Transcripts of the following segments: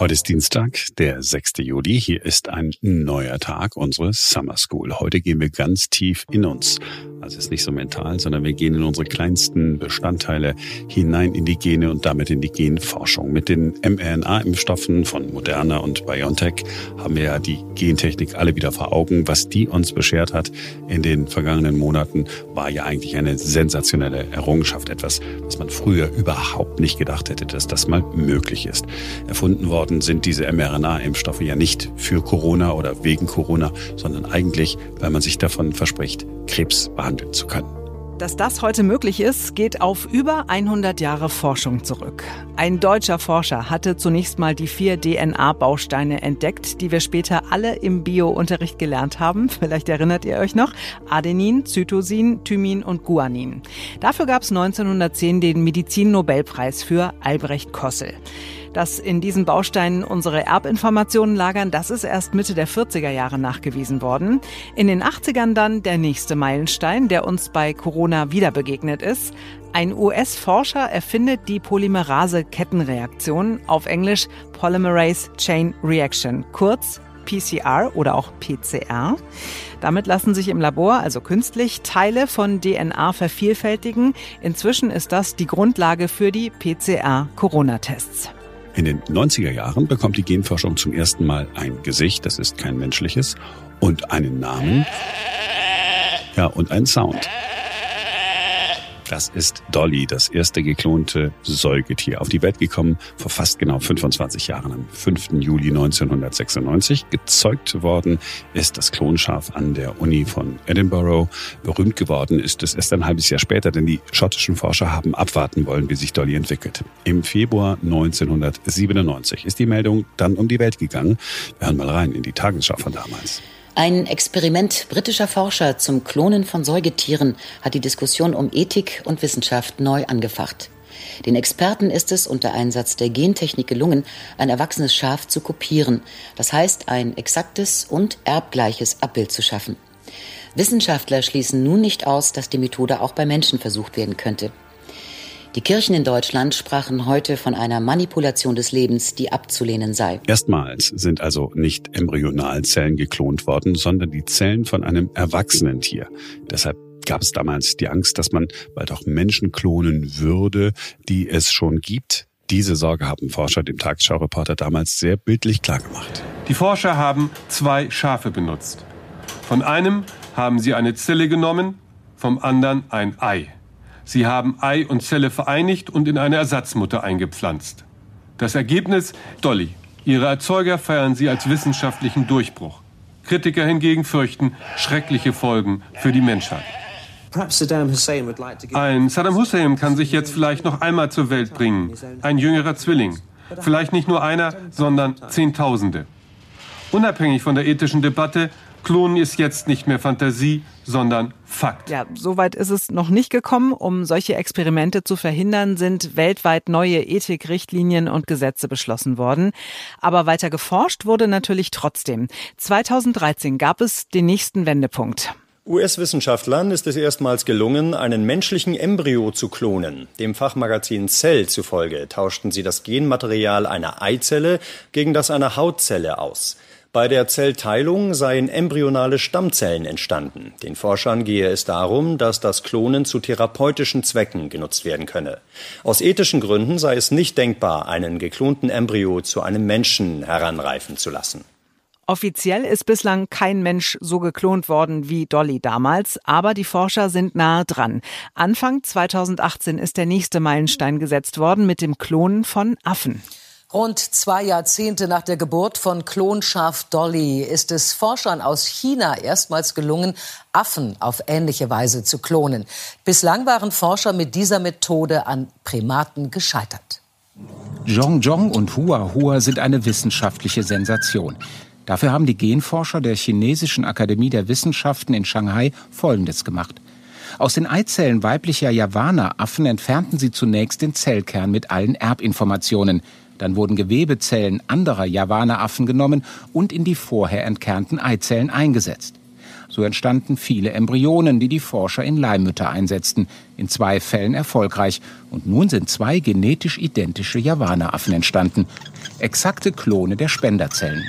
Heute ist Dienstag, der 6. Juli. Hier ist ein neuer Tag unseres Summer School. Heute gehen wir ganz tief in uns. Also es ist nicht so mental, sondern wir gehen in unsere kleinsten Bestandteile hinein in die Gene und damit in die Genforschung. Mit den mRNA-Impfstoffen von Moderna und BioNTech haben wir ja die Gentechnik alle wieder vor Augen. Was die uns beschert hat in den vergangenen Monaten, war ja eigentlich eine sensationelle Errungenschaft. Etwas, was man früher überhaupt nicht gedacht hätte, dass das mal möglich ist. Erfunden worden worden sind diese mRNA-Impfstoffe ja nicht für Corona oder wegen Corona, sondern eigentlich, weil man sich davon verspricht, Krebs behandeln zu können. Dass das heute möglich ist, geht auf über 100 Jahre Forschung zurück. Ein deutscher Forscher hatte zunächst mal die vier DNA-Bausteine entdeckt, die wir später alle im Bio-Unterricht gelernt haben. Vielleicht erinnert ihr euch noch. Adenin, Zytosin, Thymin und Guanin. Dafür gab es 1910 den Medizin-Nobelpreis für Albrecht Kossel. Dass in diesen Bausteinen unsere Erbinformationen lagern, das ist erst Mitte der 40er Jahre nachgewiesen worden. In den 80ern dann der nächste Meilenstein, der uns bei Corona wieder begegnet ist. Ein US-Forscher erfindet die Polymerase-Kettenreaktion, auf Englisch Polymerase Chain Reaction, kurz PCR oder auch PCR. Damit lassen sich im Labor, also künstlich, Teile von DNA vervielfältigen. Inzwischen ist das die Grundlage für die PCR-Corona-Tests. In den 90er Jahren bekommt die Genforschung zum ersten Mal ein Gesicht, das ist kein menschliches, und einen Namen, ja, und einen Sound. Das ist Dolly, das erste geklonte Säugetier. Auf die Welt gekommen vor fast genau 25 Jahren, am 5. Juli 1996. Gezeugt worden ist das Klonschaf an der Uni von Edinburgh. Berühmt geworden ist es erst ein halbes Jahr später, denn die schottischen Forscher haben abwarten wollen, wie sich Dolly entwickelt. Im Februar 1997 ist die Meldung dann um die Welt gegangen. Wir hören mal rein in die Tagesschau von damals. Ein Experiment britischer Forscher zum Klonen von Säugetieren hat die Diskussion um Ethik und Wissenschaft neu angefacht. Den Experten ist es unter Einsatz der Gentechnik gelungen, ein erwachsenes Schaf zu kopieren, das heißt ein exaktes und erbgleiches Abbild zu schaffen. Wissenschaftler schließen nun nicht aus, dass die Methode auch bei Menschen versucht werden könnte. Die Kirchen in Deutschland sprachen heute von einer Manipulation des Lebens, die abzulehnen sei. Erstmals sind also nicht Embryonalzellen geklont worden, sondern die Zellen von einem erwachsenen Tier. Deshalb gab es damals die Angst, dass man bald auch Menschen klonen würde, die es schon gibt. Diese Sorge haben Forscher dem Tagesschau-Reporter damals sehr bildlich klargemacht. Die Forscher haben zwei Schafe benutzt. Von einem haben sie eine Zelle genommen, vom anderen ein Ei. Sie haben Ei und Zelle vereinigt und in eine Ersatzmutter eingepflanzt. Das Ergebnis Dolly. Ihre Erzeuger feiern sie als wissenschaftlichen Durchbruch. Kritiker hingegen fürchten schreckliche Folgen für die Menschheit. Ein Saddam Hussein kann sich jetzt vielleicht noch einmal zur Welt bringen. Ein jüngerer Zwilling. Vielleicht nicht nur einer, sondern Zehntausende. Unabhängig von der ethischen Debatte Klonen ist jetzt nicht mehr Fantasie, sondern Fakt. Ja, soweit ist es noch nicht gekommen. Um solche Experimente zu verhindern, sind weltweit neue Ethikrichtlinien und Gesetze beschlossen worden. Aber weiter geforscht wurde natürlich trotzdem. 2013 gab es den nächsten Wendepunkt. US-Wissenschaftlern ist es erstmals gelungen, einen menschlichen Embryo zu klonen. Dem Fachmagazin Cell zufolge tauschten sie das Genmaterial einer Eizelle gegen das einer Hautzelle aus. Bei der Zellteilung seien embryonale Stammzellen entstanden. Den Forschern gehe es darum, dass das Klonen zu therapeutischen Zwecken genutzt werden könne. Aus ethischen Gründen sei es nicht denkbar, einen geklonten Embryo zu einem Menschen heranreifen zu lassen. Offiziell ist bislang kein Mensch so geklont worden wie Dolly damals, aber die Forscher sind nahe dran. Anfang 2018 ist der nächste Meilenstein gesetzt worden mit dem Klonen von Affen. Rund zwei Jahrzehnte nach der Geburt von Klonschaf Dolly ist es Forschern aus China erstmals gelungen, Affen auf ähnliche Weise zu klonen. Bislang waren Forscher mit dieser Methode an Primaten gescheitert. Zhong Zhong und Hua Hua sind eine wissenschaftliche Sensation. Dafür haben die Genforscher der Chinesischen Akademie der Wissenschaften in Shanghai Folgendes gemacht. Aus den Eizellen weiblicher Javana-Affen entfernten sie zunächst den Zellkern mit allen Erbinformationen. Dann wurden Gewebezellen anderer Javaneraffen genommen und in die vorher entkernten Eizellen eingesetzt. So entstanden viele Embryonen, die die Forscher in Leihmütter einsetzten. In zwei Fällen erfolgreich. Und nun sind zwei genetisch identische Javanaaffen entstanden. Exakte Klone der Spenderzellen.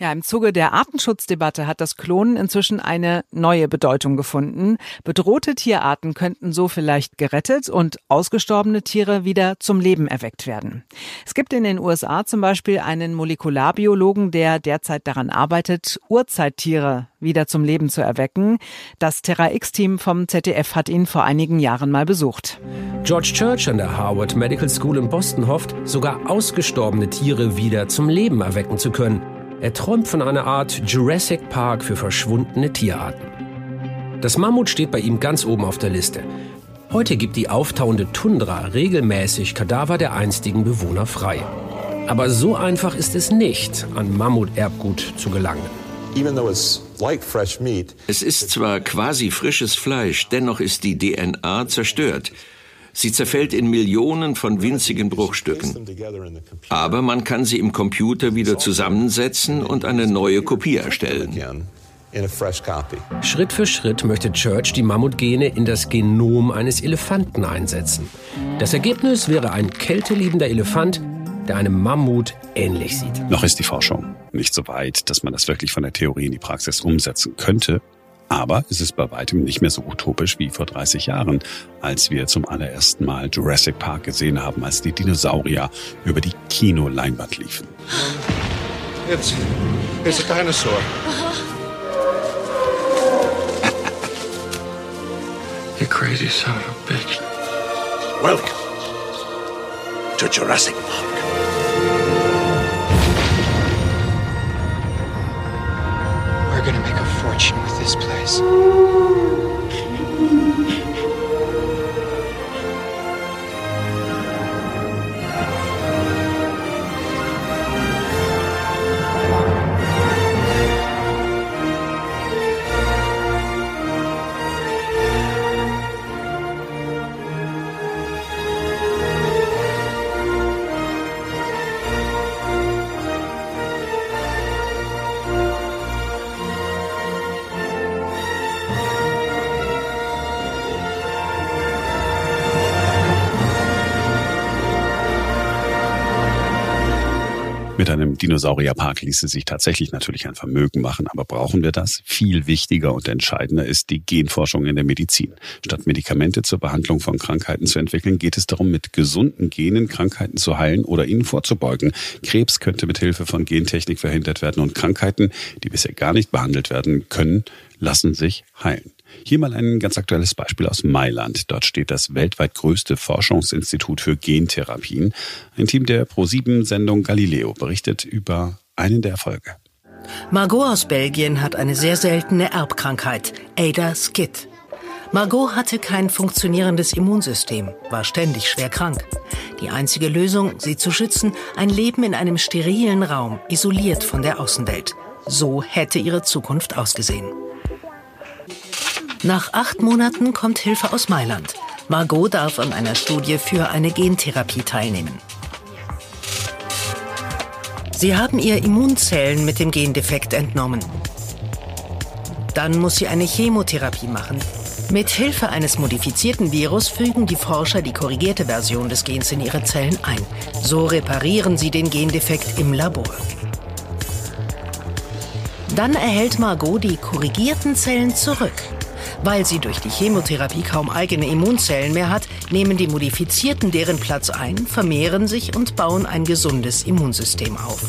Ja, im Zuge der Artenschutzdebatte hat das Klonen inzwischen eine neue Bedeutung gefunden. Bedrohte Tierarten könnten so vielleicht gerettet und ausgestorbene Tiere wieder zum Leben erweckt werden. Es gibt in den USA zum Beispiel einen Molekularbiologen, der derzeit daran arbeitet, Urzeittiere wieder zum Leben zu erwecken. Das Terra X-Team vom ZDF hat ihn vor einigen Jahren mal besucht. George Church an der Harvard Medical School in Boston hofft, sogar ausgestorbene Tiere wieder zum Leben erwecken zu können. Er träumt von einer Art Jurassic Park für verschwundene Tierarten. Das Mammut steht bei ihm ganz oben auf der Liste. Heute gibt die auftauende Tundra regelmäßig Kadaver der einstigen Bewohner frei. Aber so einfach ist es nicht, an Mammuterbgut zu gelangen. Es ist zwar quasi frisches Fleisch, dennoch ist die DNA zerstört. Sie zerfällt in Millionen von winzigen Bruchstücken. Aber man kann sie im Computer wieder zusammensetzen und eine neue Kopie erstellen. Schritt für Schritt möchte Church die Mammutgene in das Genom eines Elefanten einsetzen. Das Ergebnis wäre ein kälteliebender Elefant, der einem Mammut ähnlich sieht. Noch ist die Forschung nicht so weit, dass man das wirklich von der Theorie in die Praxis umsetzen könnte. Aber es ist bei weitem nicht mehr so utopisch wie vor 30 Jahren, als wir zum allerersten Mal Jurassic Park gesehen haben, als die Dinosaurier über die Kinoleinwand liefen. It's, it's a dinosaur. you crazy son of a bitch. Welcome to Jurassic Park. Peace. Dinosaurierpark ließe sich tatsächlich natürlich ein Vermögen machen, aber brauchen wir das? Viel wichtiger und entscheidender ist die Genforschung in der Medizin. Statt Medikamente zur Behandlung von Krankheiten zu entwickeln, geht es darum, mit gesunden Genen Krankheiten zu heilen oder ihnen vorzubeugen. Krebs könnte mit Hilfe von Gentechnik verhindert werden und Krankheiten, die bisher gar nicht behandelt werden können, lassen sich heilen. Hier mal ein ganz aktuelles Beispiel aus Mailand. Dort steht das weltweit größte Forschungsinstitut für Gentherapien. Ein Team der Pro7-Sendung Galileo berichtet über einen der Erfolge. Margot aus Belgien hat eine sehr seltene Erbkrankheit, Ada-Skid. Margot hatte kein funktionierendes Immunsystem, war ständig schwer krank. Die einzige Lösung, sie zu schützen, ein Leben in einem sterilen Raum, isoliert von der Außenwelt. So hätte ihre Zukunft ausgesehen. Nach acht Monaten kommt Hilfe aus Mailand. Margot darf an einer Studie für eine Gentherapie teilnehmen. Sie haben ihr Immunzellen mit dem Gendefekt entnommen. Dann muss sie eine Chemotherapie machen. Mit Hilfe eines modifizierten Virus fügen die Forscher die korrigierte Version des Gens in ihre Zellen ein. So reparieren sie den Gendefekt im Labor. Dann erhält Margot die korrigierten Zellen zurück. Weil sie durch die Chemotherapie kaum eigene Immunzellen mehr hat, nehmen die Modifizierten deren Platz ein, vermehren sich und bauen ein gesundes Immunsystem auf.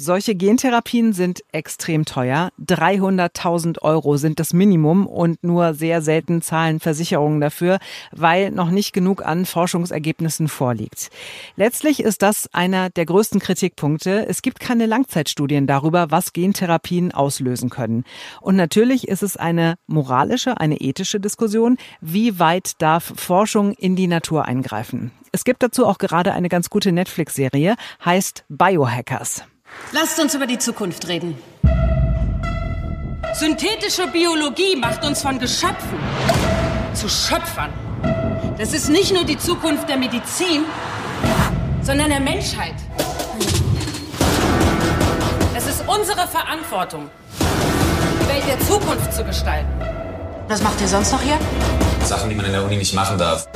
Solche Gentherapien sind extrem teuer. 300.000 Euro sind das Minimum und nur sehr selten zahlen Versicherungen dafür, weil noch nicht genug an Forschungsergebnissen vorliegt. Letztlich ist das einer der größten Kritikpunkte. Es gibt keine Langzeitstudien darüber, was Gentherapien auslösen können. Und natürlich ist es eine moralische, eine ethische Diskussion. Wie weit darf Forschung in die Natur eingreifen? Es gibt dazu auch gerade eine ganz gute Netflix-Serie, heißt Biohackers. Lasst uns über die Zukunft reden. Synthetische Biologie macht uns von Geschöpfen zu Schöpfern. Das ist nicht nur die Zukunft der Medizin, sondern der Menschheit. Es ist unsere Verantwortung, die Welt der Zukunft zu gestalten. Was macht ihr sonst noch hier? Sachen, die man in der Uni nicht machen darf.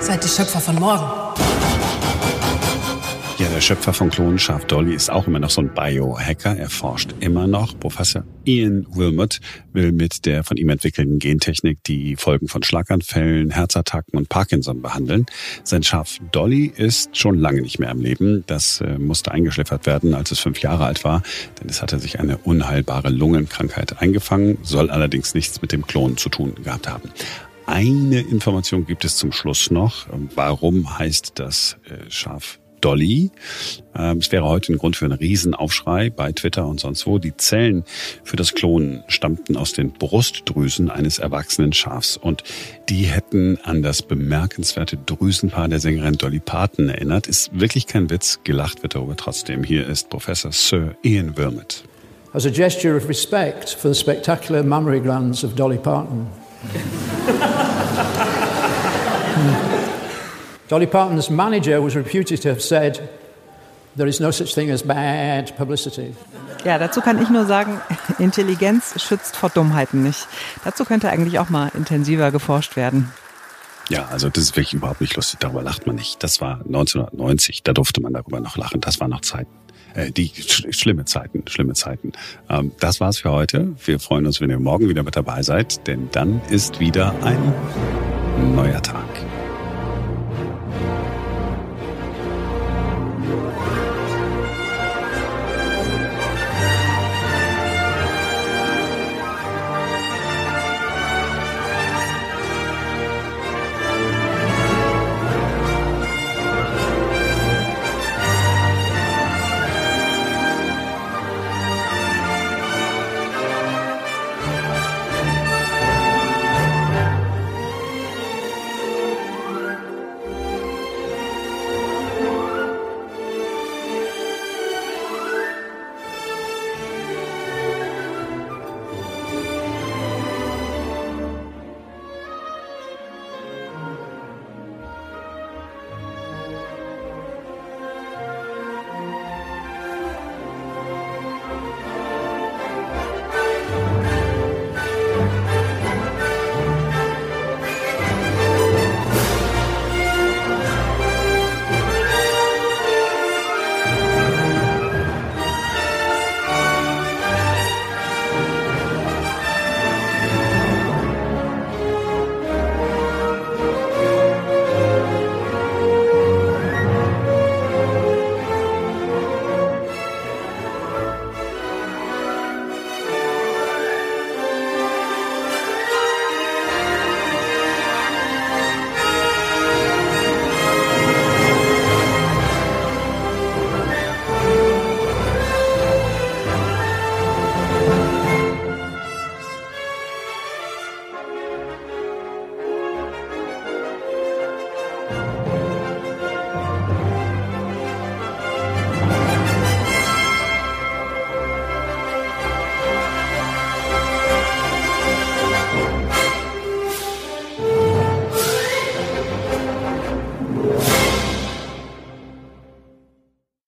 Seid die Schöpfer von morgen. Der Schöpfer von Klonschaf Dolly ist auch immer noch so ein Biohacker. Er forscht immer noch. Professor Ian Wilmot will mit der von ihm entwickelten Gentechnik die Folgen von Schlaganfällen, Herzattacken und Parkinson behandeln. Sein Schaf Dolly ist schon lange nicht mehr am Leben. Das äh, musste eingeschläfert werden, als es fünf Jahre alt war, denn es hatte sich eine unheilbare Lungenkrankheit eingefangen, soll allerdings nichts mit dem Klon zu tun gehabt haben. Eine Information gibt es zum Schluss noch. Warum heißt das äh, Schaf Dolly. Ähm, es wäre heute ein Grund für einen Riesenaufschrei bei Twitter und sonst wo. Die Zellen für das Klonen stammten aus den Brustdrüsen eines erwachsenen Schafs und die hätten an das bemerkenswerte Drüsenpaar der Sängerin Dolly Parton erinnert. Ist wirklich kein Witz, gelacht wird darüber trotzdem. Hier ist Professor Sir Ian Wilmot. As a gesture of respect for the spectacular mammary glands of Dolly Parton. Dolly Parton's manager was reputed to have said, There is no such thing as bad publicity. Ja, dazu kann ich nur sagen, Intelligenz schützt vor Dummheiten nicht. Dazu könnte eigentlich auch mal intensiver geforscht werden. Ja, also das ist wirklich überhaupt nicht lustig, darüber lacht man nicht. Das war 1990, da durfte man darüber noch lachen, das waren noch Zeiten. Äh, die sch schlimme Zeiten, schlimme Zeiten. Ähm, das war's für heute. Wir freuen uns, wenn ihr morgen wieder mit dabei seid, denn dann ist wieder ein neuer Tag.